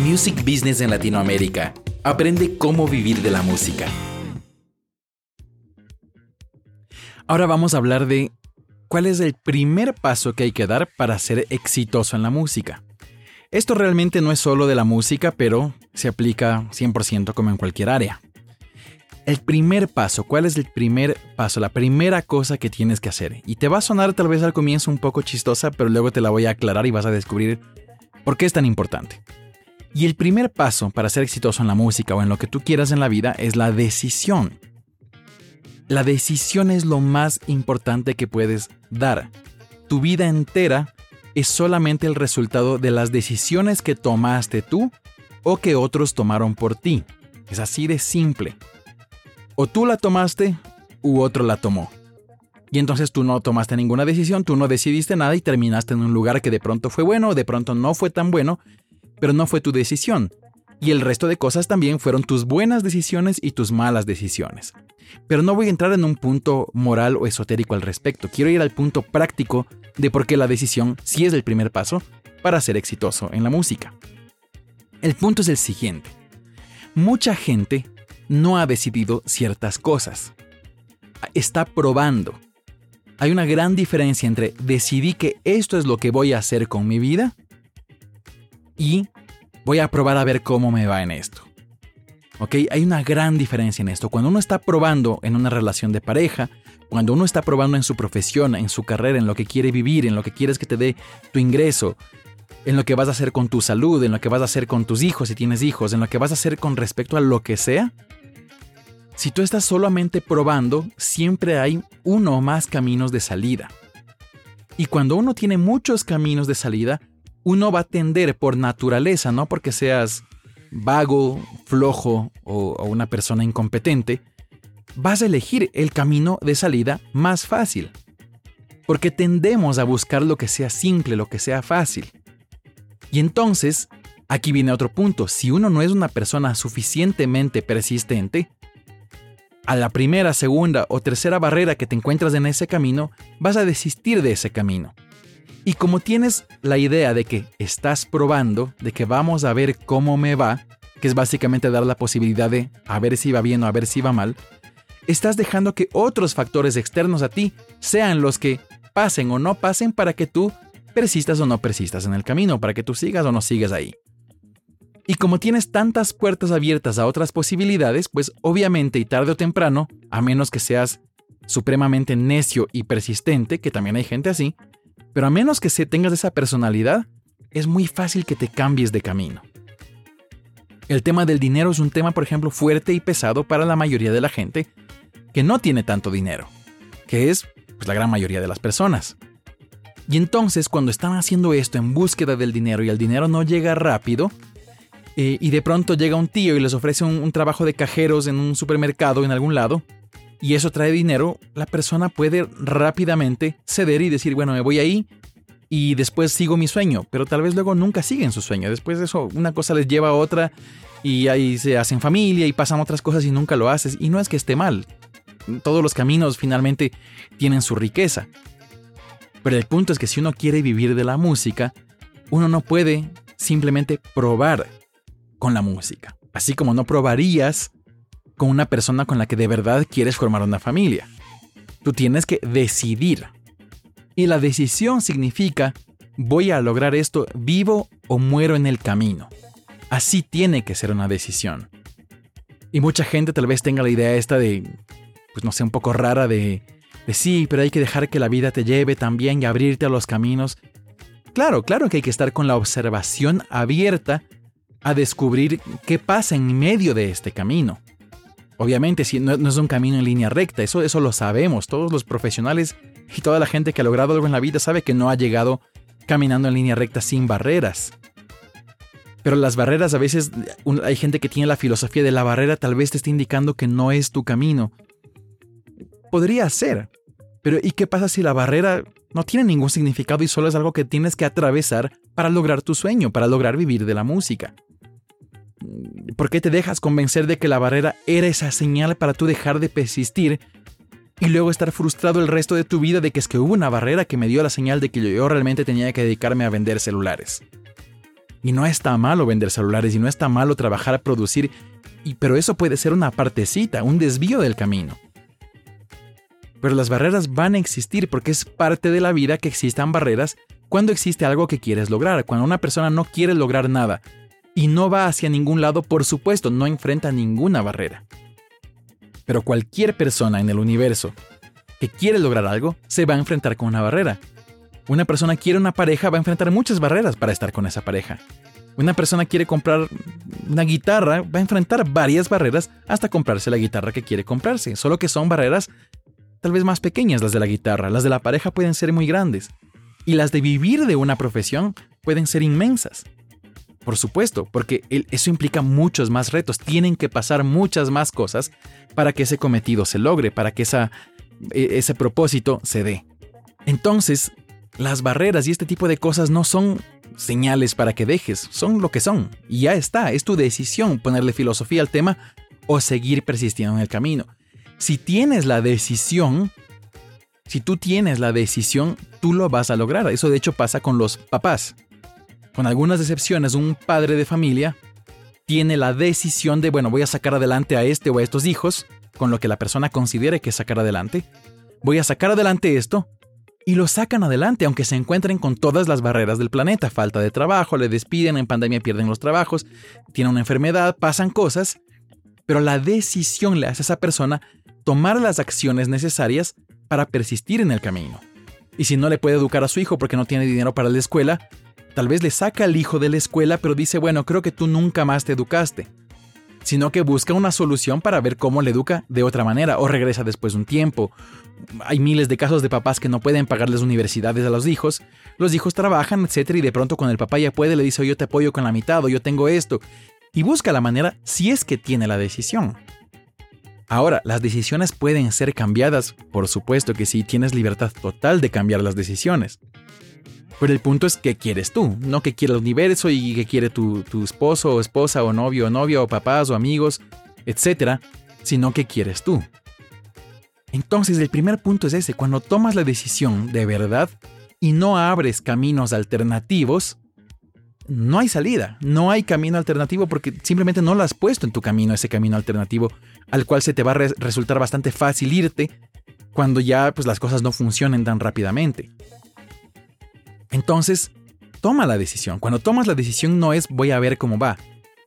Music Business en Latinoamérica. Aprende cómo vivir de la música. Ahora vamos a hablar de cuál es el primer paso que hay que dar para ser exitoso en la música. Esto realmente no es solo de la música, pero se aplica 100% como en cualquier área. El primer paso, ¿cuál es el primer paso? La primera cosa que tienes que hacer. Y te va a sonar tal vez al comienzo un poco chistosa, pero luego te la voy a aclarar y vas a descubrir por qué es tan importante. Y el primer paso para ser exitoso en la música o en lo que tú quieras en la vida es la decisión. La decisión es lo más importante que puedes dar. Tu vida entera es solamente el resultado de las decisiones que tomaste tú o que otros tomaron por ti. Es así de simple. O tú la tomaste u otro la tomó. Y entonces tú no tomaste ninguna decisión, tú no decidiste nada y terminaste en un lugar que de pronto fue bueno o de pronto no fue tan bueno, pero no fue tu decisión. Y el resto de cosas también fueron tus buenas decisiones y tus malas decisiones. Pero no voy a entrar en un punto moral o esotérico al respecto, quiero ir al punto práctico de por qué la decisión sí es el primer paso para ser exitoso en la música. El punto es el siguiente. Mucha gente no ha decidido ciertas cosas. Está probando. Hay una gran diferencia entre decidí que esto es lo que voy a hacer con mi vida y voy a probar a ver cómo me va en esto. ¿Ok? Hay una gran diferencia en esto. Cuando uno está probando en una relación de pareja, cuando uno está probando en su profesión, en su carrera, en lo que quiere vivir, en lo que quieres que te dé tu ingreso, en lo que vas a hacer con tu salud, en lo que vas a hacer con tus hijos si tienes hijos, en lo que vas a hacer con respecto a lo que sea, si tú estás solamente probando, siempre hay uno o más caminos de salida. Y cuando uno tiene muchos caminos de salida, uno va a tender por naturaleza, no porque seas vago, flojo o, una persona incompetente, vas a elegir el camino de salida más fácil. Porque tendemos a buscar lo que sea simple, lo que sea fácil. Y entonces, aquí viene otro punto, si uno no es una persona suficientemente persistente, a la primera, segunda o tercera barrera que te encuentras en ese camino, vas a desistir de ese camino. Y como tienes la idea de que estás probando, de que vamos a ver cómo me va, que es básicamente dar la posibilidad de a ver si va bien o a ver si va mal, estás dejando que otros factores externos a ti sean los que pasen o no pasen para que tú persistas o no persistas en el camino, para que tú sigas o no sigas ahí. Y como tienes tantas puertas abiertas a otras posibilidades, pues obviamente y tarde o temprano, a menos que seas supremamente necio y persistente, que también hay gente así, pero a menos que se tengas esa personalidad, es muy fácil que te cambies de camino. El tema del dinero es un tema, por ejemplo, fuerte y pesado para la mayoría de la gente que no tiene tanto dinero, que es pues, la gran mayoría de las personas. Y entonces cuando están haciendo esto en búsqueda del dinero y el dinero no llega rápido, eh, y de pronto llega un tío y les ofrece un trabajo de cajeros en un supermercado en algún lado, y eso trae dinero, la persona puede rápidamente ceder y decir, bueno, me voy ahí y después sigo mi sueño, pero tal vez luego nunca siguen su sueño. Después de eso, una cosa les lleva a otra y ahí se hacen familia y pasan otras cosas y nunca lo haces. Y no es que esté mal. Todos los caminos finalmente tienen su riqueza. Pero el punto es que si uno quiere vivir de la música, uno no puede simplemente probar con la música. Así como no probarías con una persona con la que de verdad quieres formar una familia. Tú tienes que decidir. Y la decisión significa, voy a lograr esto vivo o muero en el camino. Así tiene que ser una decisión. Y mucha gente tal vez tenga la idea esta de, pues no sé, un poco rara de, de sí, pero hay que dejar que la vida te lleve también y abrirte a los caminos. Claro, claro que hay que estar con la observación abierta a descubrir qué pasa en medio de este camino. Obviamente, si no, es un camino en línea recta, eso, eso lo sabemos. Todos los profesionales y toda la gente que ha logrado algo en la vida sabe que no ha llegado caminando en línea recta sin barreras. Pero las barreras a veces hay gente que tiene la filosofía de la barrera tal vez te esté indicando que no es tu camino. Podría ser. Pero ¿y qué pasa si la barrera no tiene ningún significado y solo es algo que tienes que atravesar para lograr tu sueño, para lograr vivir de la música? ¿Por qué te dejas convencer de que la barrera era esa señal para tú dejar de persistir y luego estar frustrado el resto de tu vida de que es que hubo una barrera que me dio la señal de que yo realmente tenía que dedicarme a vender celulares? Y no está malo vender celulares y no está malo trabajar a producir, y, pero eso puede ser una partecita, un desvío del camino. Pero las barreras van a existir porque es parte de la vida que existan barreras cuando existe algo que quieres lograr. Cuando una persona no quiere lograr nada y no va hacia ningún lado, por supuesto, no enfrenta ninguna barrera. Pero cualquier persona en el universo que quiere lograr algo se va a enfrentar con una barrera. Una persona quiere una pareja va a enfrentar muchas barreras para estar con esa pareja. Una persona quiere comprar una guitarra va a enfrentar varias barreras hasta comprarse la guitarra que quiere comprarse. Solo que son barreras tal vez más pequeñas las de la guitarra, las de la pareja pueden ser muy grandes. Y las de vivir de una profesión pueden ser inmensas. Por supuesto, porque eso implica muchos más retos, tienen que pasar muchas más cosas para que ese cometido se logre, para que e, ese propósito se dé. Entonces, las barreras y este tipo de cosas no son señales para que dejes, son lo que son. Y ya está, es tu decisión ponerle filosofía al tema o seguir persistiendo en el camino. Si tienes la decisión, si tú tienes la decisión, tú lo vas a lograr. Eso de hecho pasa con los papás. Con algunas excepciones, un padre de familia tiene la decisión de, bueno, voy a sacar adelante a este o a estos hijos, con lo que la persona considere que sacar adelante. Voy a sacar adelante esto, y lo sacan adelante, aunque se encuentren con todas las barreras del planeta. Falta de trabajo, le despiden, en pandemia pierden los trabajos, tiene una enfermedad, pasan cosas, pero la decisión le hace a esa persona tomar las acciones necesarias para persistir en el camino. Y si no le puede educar a su hijo porque no tiene dinero para la escuela, tal vez le saca al hijo de la escuela pero dice, bueno, creo que tú nunca más te educaste. Sino que busca una solución para ver cómo le educa de otra manera o regresa después de un tiempo. Hay miles de casos de papás que no pueden pagarles universidades a los hijos. Los hijos trabajan, etc. Y de pronto con el papá ya puede, le dice, yo te apoyo con la mitad o yo tengo esto. Y busca la manera si es que tiene la decisión. Ahora, las decisiones pueden ser cambiadas, por supuesto que sí, tienes libertad total de cambiar las decisiones. Pero el punto es qué quieres tú, no qué quiere el universo y qué quiere tu, esposo o esposa o novio o novia o papás o amigos, etc., sino qué quieres tú. Entonces el primer punto es ese, cuando tomas la decisión de verdad y no abres caminos alternativos, no hay salida, no hay camino alternativo porque simplemente no lo has puesto en tu camino ese camino alternativo al cual se te va a resultar bastante fácil irte cuando ya pues, las cosas no funcionen tan rápidamente. Entonces, toma la decisión. Cuando tomas la decisión no es voy a ver cómo va.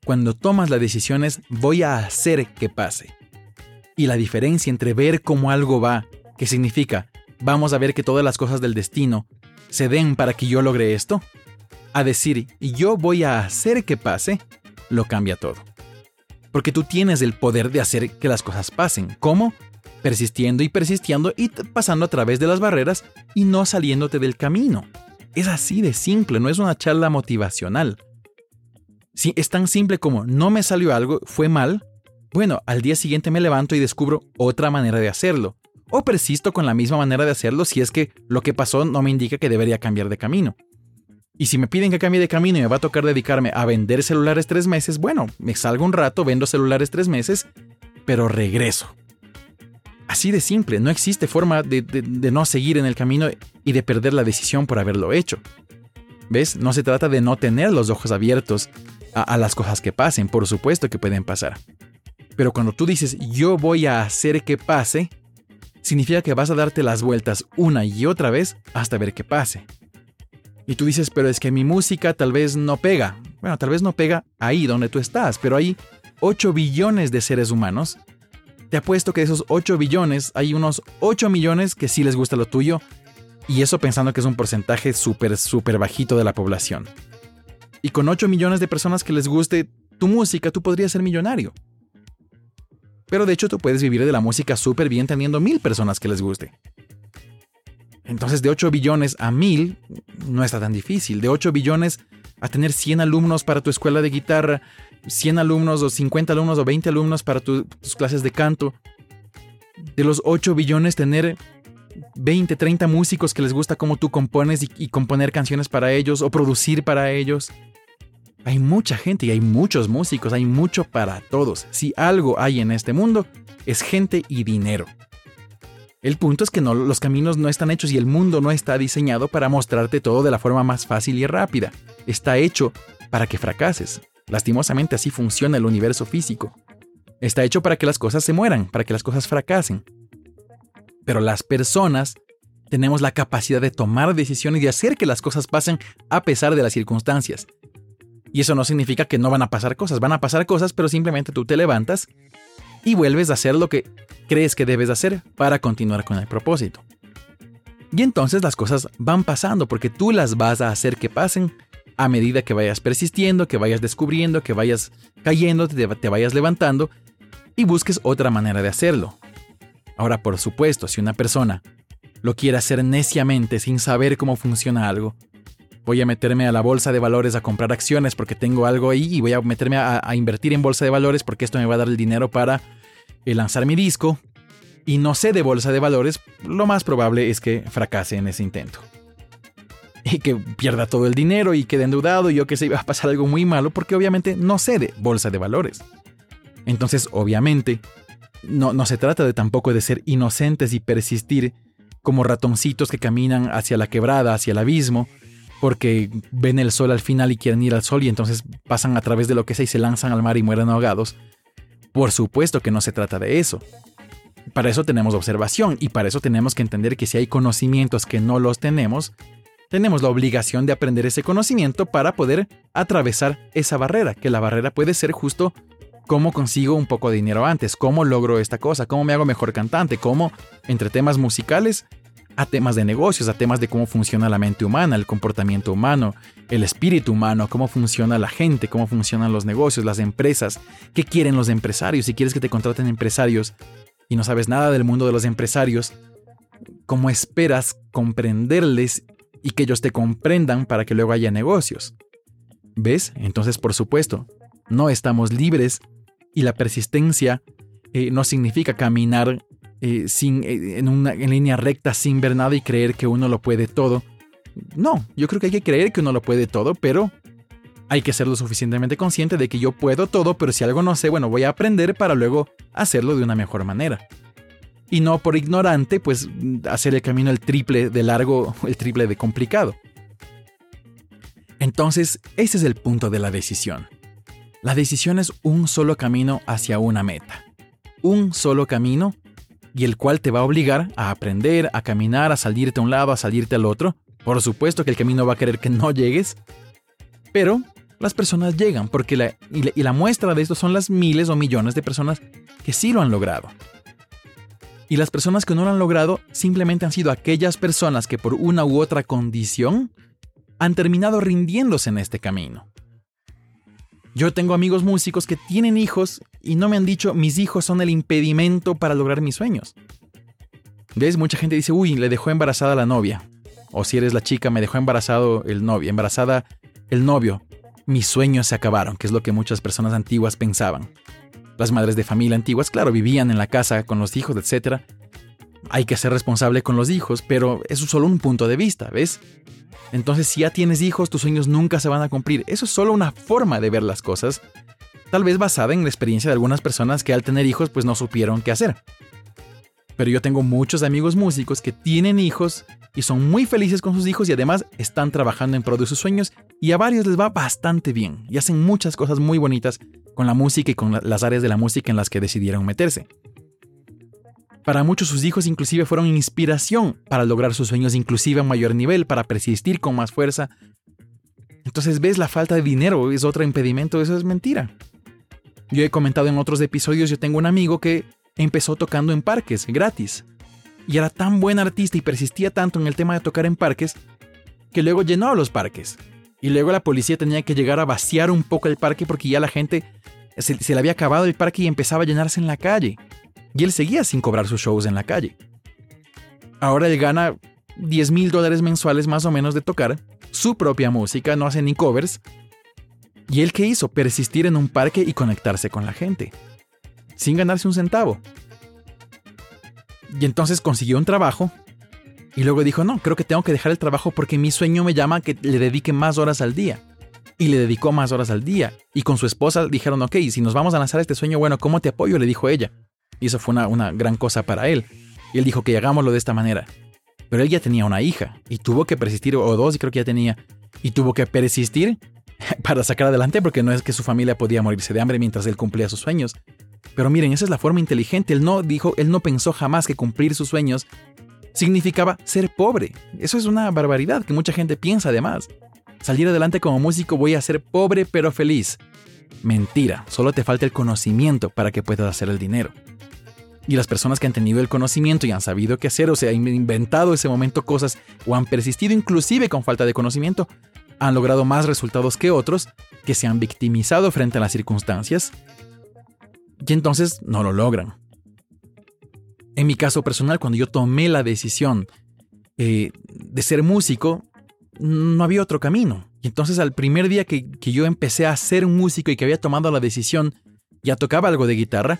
Cuando tomas la decisión es voy a hacer que pase. Y la diferencia entre ver cómo algo va, que significa vamos a ver que todas las cosas del destino se den para que yo logre esto, a decir yo voy a hacer que pase, lo cambia todo. Porque tú tienes el poder de hacer que las cosas pasen. ¿Cómo? Persistiendo y persistiendo y pasando a través de las barreras y no saliéndote del camino. Es así de simple, no es una charla motivacional. Si es tan simple como no me salió algo, fue mal, bueno, al día siguiente me levanto y descubro otra manera de hacerlo. O persisto con la misma manera de hacerlo si es que lo que pasó no me indica que debería cambiar de camino. Y si me piden que cambie de camino y me va a tocar dedicarme a vender celulares tres meses, bueno, me salgo un rato, vendo celulares tres meses, pero regreso. Así de simple, no existe forma de, no seguir en el camino y de perder la decisión por haberlo hecho. ¿Ves? No se trata de no tener los ojos abiertos a, a las cosas que pasen, por supuesto que pueden pasar. Pero cuando tú dices yo voy a hacer que pase, significa que vas a darte las vueltas una y otra vez hasta ver que pase. Y tú dices, pero es que mi música tal vez no pega. Bueno, tal vez no pega ahí donde tú estás, pero hay 8 billones de seres humanos. Te apuesto que de esos 8 billones hay unos 8 millones que sí les gusta lo tuyo. Y eso pensando que es un porcentaje súper, súper bajito de la población. Y con 8 millones de personas que les guste tu música, tú podrías ser millonario. Pero de hecho tú puedes vivir de la música súper bien teniendo mil personas que les guste. Entonces de 8 billones a 1000 no está tan difícil. De 8 billones a tener 100 alumnos para tu escuela de guitarra, 100 alumnos o 50 alumnos o 20 alumnos para tus clases de canto. De los 8 billones tener 20, 30 músicos que les gusta cómo tú compones y, componer canciones para ellos o producir para ellos. Hay mucha gente y hay muchos músicos, hay mucho para todos. Si algo hay en este mundo, es gente y dinero. El punto es que los caminos no están hechos y el mundo no está diseñado para mostrarte todo de la forma más fácil y rápida. Está hecho para que fracases. Lastimosamente así funciona el universo físico. Está hecho para que las cosas se mueran, para que las cosas fracasen. Pero las personas tenemos la capacidad de tomar decisiones y hacer que las cosas pasen a pesar de las circunstancias. Y eso no significa que no van a pasar cosas, van a pasar cosas, pero simplemente tú te levantas y vuelves a hacer lo que crees que debes hacer para continuar con el propósito. Y entonces las cosas van pasando porque tú las vas a hacer que pasen a medida que vayas persistiendo, que vayas descubriendo, que vayas cayendo, te, vayas levantando y busques otra manera de hacerlo. Ahora, por supuesto, si una persona lo quiere hacer neciamente sin saber cómo funciona algo, voy a meterme a la bolsa de valores a comprar acciones porque tengo algo ahí y voy a meterme a, invertir en bolsa de valores porque esto me va a dar el dinero para eh, lanzar mi disco. Y no sé de bolsa de valores, lo más probable es que fracase en ese intento. Y que pierda todo el dinero y quede endeudado y yo que sé, iba a pasar algo muy malo porque obviamente no sé de bolsa de valores. Entonces, obviamente, no, no se trata de tampoco de ser inocentes y persistir como ratoncitos que caminan hacia la quebrada, hacia el abismo, porque ven el sol al final y quieren ir al sol y entonces pasan a través de lo que sea y se lanzan al mar y mueren ahogados. Por supuesto que no se trata de eso. Para eso tenemos observación y para eso tenemos que entender que si hay conocimientos que no los tenemos, tenemos la obligación de aprender ese conocimiento para poder atravesar esa barrera, que la barrera puede ser justo cómo consigo un poco de dinero antes, cómo logro esta cosa, cómo me hago mejor cantante, cómo entre temas musicales a temas de negocios, a temas de cómo funciona la mente humana, el comportamiento humano, el espíritu humano, cómo funciona la gente, cómo funcionan los negocios, las empresas, qué quieren los empresarios, si quieres que te contraten empresarios y no sabes nada del mundo de los empresarios, ¿cómo esperas comprenderles y que ellos te comprendan para que luego haya negocios? ¿Ves? Entonces, por supuesto, no estamos libres y la persistencia eh, no significa caminar eh, sin, eh, en una línea recta sin ver nada y creer que uno lo puede todo. No, yo creo que hay que creer que uno lo puede todo, pero hay que ser lo suficientemente consciente de que yo puedo todo, pero si algo no sé, bueno, voy a aprender para luego hacerlo de una mejor manera. Y no por ignorante, pues hacer el camino el triple de largo, el triple de complicado. Entonces, ese es el punto de la decisión. La decisión es un solo camino hacia una meta. Un solo camino y el cual te va a obligar a aprender, a caminar, a salirte a un lado, a salirte al otro. Por supuesto que el camino va a querer que no llegues, pero las personas llegan, porque la, y, la, muestra de esto son las miles o millones de personas que sí lo han logrado. Y las personas que no lo han logrado simplemente han sido aquellas personas que por una u otra condición han terminado rindiéndose en este camino. Yo tengo amigos músicos que tienen hijos y no me han dicho mis hijos son el impedimento para lograr mis sueños. ¿Ves? Mucha gente dice, uy, le dejó embarazada la novia. O si eres la chica, me dejó embarazado el novio, embarazada el novio. Mis sueños se acabaron, que es lo que muchas personas antiguas pensaban. Las madres de familia antiguas, claro, vivían en la casa con los hijos, etc. Hay que ser responsable con los hijos, pero eso es solo un punto de vista, ¿ves? Entonces, si ya tienes hijos, tus sueños nunca se van a cumplir. Eso es solo una forma de ver las cosas, tal vez basada en la experiencia de algunas personas que al tener hijos pues no supieron qué hacer. Pero yo tengo muchos amigos músicos que tienen hijos y son muy felices con sus hijos y además están trabajando en pro de sus sueños y a varios les va bastante bien y hacen muchas cosas muy bonitas con la música y con las áreas de la música en las que decidieron meterse. Para muchos sus hijos inclusive fueron inspiración para lograr sus sueños inclusive a mayor nivel, para persistir con más fuerza. Entonces ves la falta de dinero, es otro impedimento, eso es mentira. Yo he comentado en otros episodios, yo tengo un amigo que empezó tocando en parques, gratis. Y era tan buen artista y persistía tanto en el tema de tocar en parques, que luego llenó los parques. Y luego la policía tenía que llegar a vaciar un poco el parque porque ya la gente se, se le había acabado el parque y empezaba a llenarse en la calle y él seguía sin cobrar sus shows en la calle. Ahora él gana 10 mil dólares mensuales más o menos de tocar su propia música, no hace ni covers. ¿Y él qué hizo? Persistir en un parque y conectarse con la gente, sin ganarse un centavo. Y entonces consiguió un trabajo y luego dijo, no, creo que tengo que dejar el trabajo porque mi sueño me llama que le dedique más horas al día. Y le dedicó más horas al día. Y con su esposa dijeron, ok, si nos vamos a lanzar este sueño, bueno, ¿cómo te apoyo? Le dijo ella. Y eso fue una, gran cosa para él. Y él dijo que hagámoslo de esta manera. Pero él ya tenía una hija y tuvo que persistir, o dos, creo que ya tenía, y tuvo que persistir para sacar adelante porque no es que su familia podía morirse de hambre mientras él cumplía sus sueños. Pero miren, esa es la forma inteligente. Él no dijo, él no pensó jamás que cumplir sus sueños significaba ser pobre. Eso es una barbaridad que mucha gente piensa además. Salir adelante como músico voy a ser pobre pero feliz. Mentira, solo te falta el conocimiento para que puedas hacer el dinero. Y las personas que han tenido el conocimiento y han sabido qué hacer o se han inventado ese momento cosas o han persistido inclusive con falta de conocimiento, han logrado más resultados que otros que se han victimizado frente a las circunstancias y entonces no lo logran. En mi caso personal, cuando yo tomé la decisión eh, de ser músico, no había otro camino. Y entonces al primer día que, que yo empecé a ser músico y que había tomado la decisión, ya tocaba algo de guitarra,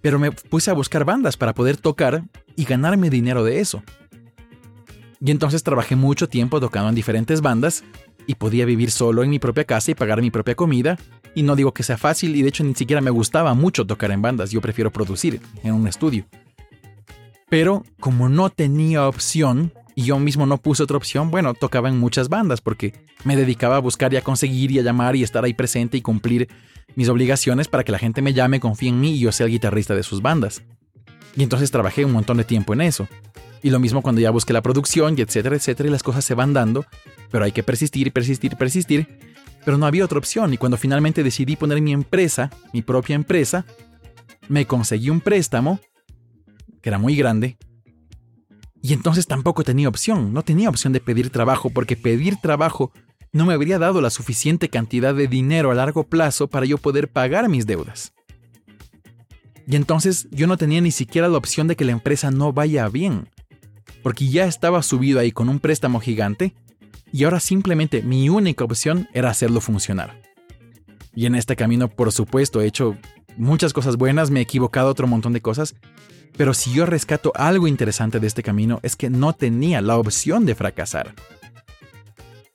pero me puse a buscar bandas para poder tocar y ganarme dinero de eso. Y entonces trabajé mucho tiempo tocando en diferentes bandas y podía vivir solo en mi propia casa y pagar mi propia comida. Y no digo que sea fácil y de hecho ni siquiera me gustaba mucho tocar en bandas, yo prefiero producir en un estudio. Pero como no tenía opción y yo mismo no puse otra opción, bueno, tocaba en muchas bandas porque me dedicaba a buscar y a conseguir y a llamar y estar ahí presente y cumplir mis obligaciones para que la gente me llame, confíe en mí y yo sea el guitarrista de sus bandas. Y entonces trabajé un montón de tiempo en eso. Y lo mismo cuando ya busqué la producción y etcétera, etcétera, y las cosas se van dando, pero hay que persistir, persistir, persistir. Pero no había otra opción y cuando finalmente decidí poner mi empresa, mi propia empresa, me conseguí un préstamo, que era muy grande, y entonces tampoco tenía opción, no tenía opción de pedir trabajo porque pedir trabajo no me habría dado la suficiente cantidad de dinero a largo plazo para yo poder pagar mis deudas. Y entonces yo no tenía ni siquiera la opción de que la empresa no vaya bien porque ya estaba subido ahí con un préstamo gigante y ahora simplemente mi única opción era hacerlo funcionar. Y en este camino, por supuesto, he hecho muchas cosas buenas, me he equivocado otro montón de cosas, pero si yo rescato algo interesante de este camino es que no tenía la opción de fracasar.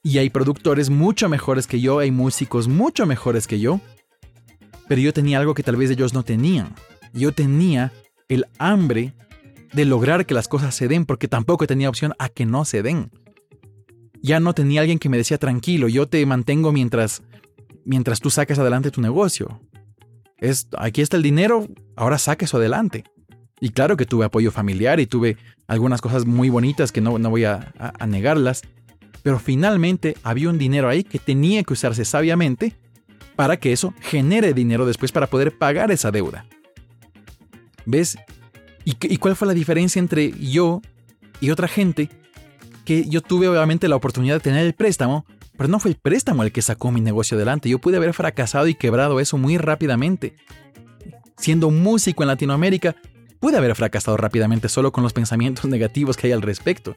Y hay productores mucho mejores que yo, hay músicos mucho mejores que yo, pero yo tenía algo que tal vez ellos no tenían. Yo tenía el hambre de lograr que las cosas se den porque tampoco tenía opción a que no se den. Ya no tenía alguien que me decía tranquilo, yo te mantengo mientras mientras tú saques adelante tu negocio. Es aquí está el dinero, ahora saque eso adelante. Y claro que tuve apoyo familiar y tuve algunas cosas muy bonitas que no, no voy a negarlas, pero finalmente había un dinero ahí que tenía que usarse sabiamente para que eso genere dinero después para poder pagar esa deuda. ¿Ves? ¿Y, cuál fue la diferencia entre yo y otra gente? Que yo tuve obviamente la oportunidad de tener el préstamo, pero no fue el préstamo el que sacó mi negocio adelante. Yo pude haber fracasado y quebrado eso muy rápidamente. Siendo músico en Latinoamérica, pude haber fracasado rápidamente solo con los pensamientos negativos que hay al respecto.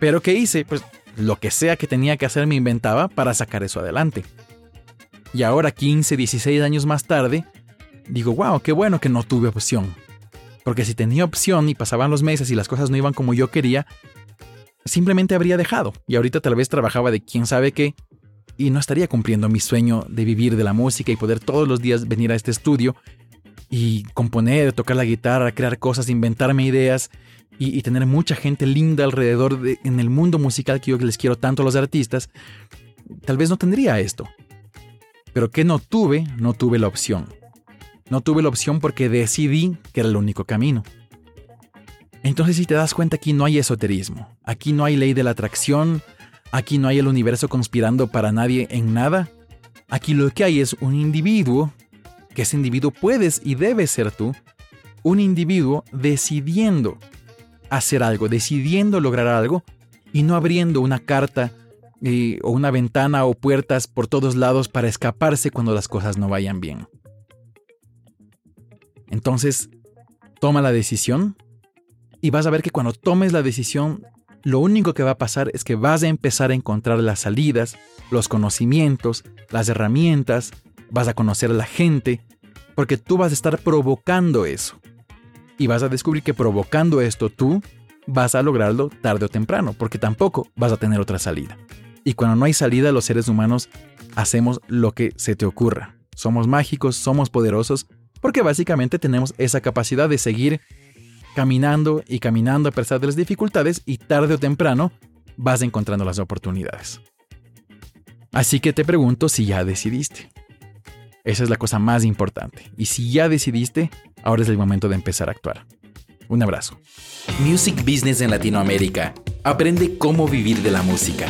Pero ¿qué hice? Pues lo que sea que tenía que hacer me inventaba para sacar eso adelante. Y ahora, 15, 16 años más tarde, digo, wow, qué bueno que no tuve opción. Porque si tenía opción y pasaban los meses y las cosas no iban como yo quería, simplemente habría dejado. Y ahorita tal vez trabajaba de quién sabe qué y no estaría cumpliendo mi sueño de vivir de la música y poder todos los días venir a este estudio y componer, tocar la guitarra, crear cosas, inventarme ideas y, tener mucha gente linda alrededor de, en el mundo musical que yo les quiero tanto a los artistas, tal vez no tendría esto. Pero que no tuve, no tuve la opción. No tuve la opción porque decidí que era el único camino. Entonces si te das cuenta aquí no hay esoterismo, aquí no hay ley de la atracción, aquí no hay el universo conspirando para nadie en nada, aquí lo que hay es un individuo, que ese individuo puedes y debes ser tú, un individuo decidiendo hacer algo, decidiendo lograr algo y no abriendo una carta eh, o una ventana o puertas por todos lados para escaparse cuando las cosas no vayan bien. Entonces, toma la decisión y vas a ver que cuando tomes la decisión, lo único que va a pasar es que vas a empezar a encontrar las salidas, los conocimientos, las herramientas, vas a conocer a la gente, porque tú vas a estar provocando eso. Y vas a descubrir que provocando esto tú vas a lograrlo tarde o temprano, porque tampoco vas a tener otra salida. Y cuando no hay salida, los seres humanos hacemos lo que se te ocurra. Somos mágicos, somos poderosos, porque básicamente tenemos esa capacidad de seguir caminando y caminando a pesar de las dificultades y tarde o temprano vas encontrando las oportunidades. Así que te pregunto si ya decidiste. Esa es la cosa más importante. Y si ya decidiste, ahora es el momento de empezar a actuar. Un abrazo. Music Business en Latinoamérica. Aprende cómo vivir de la música.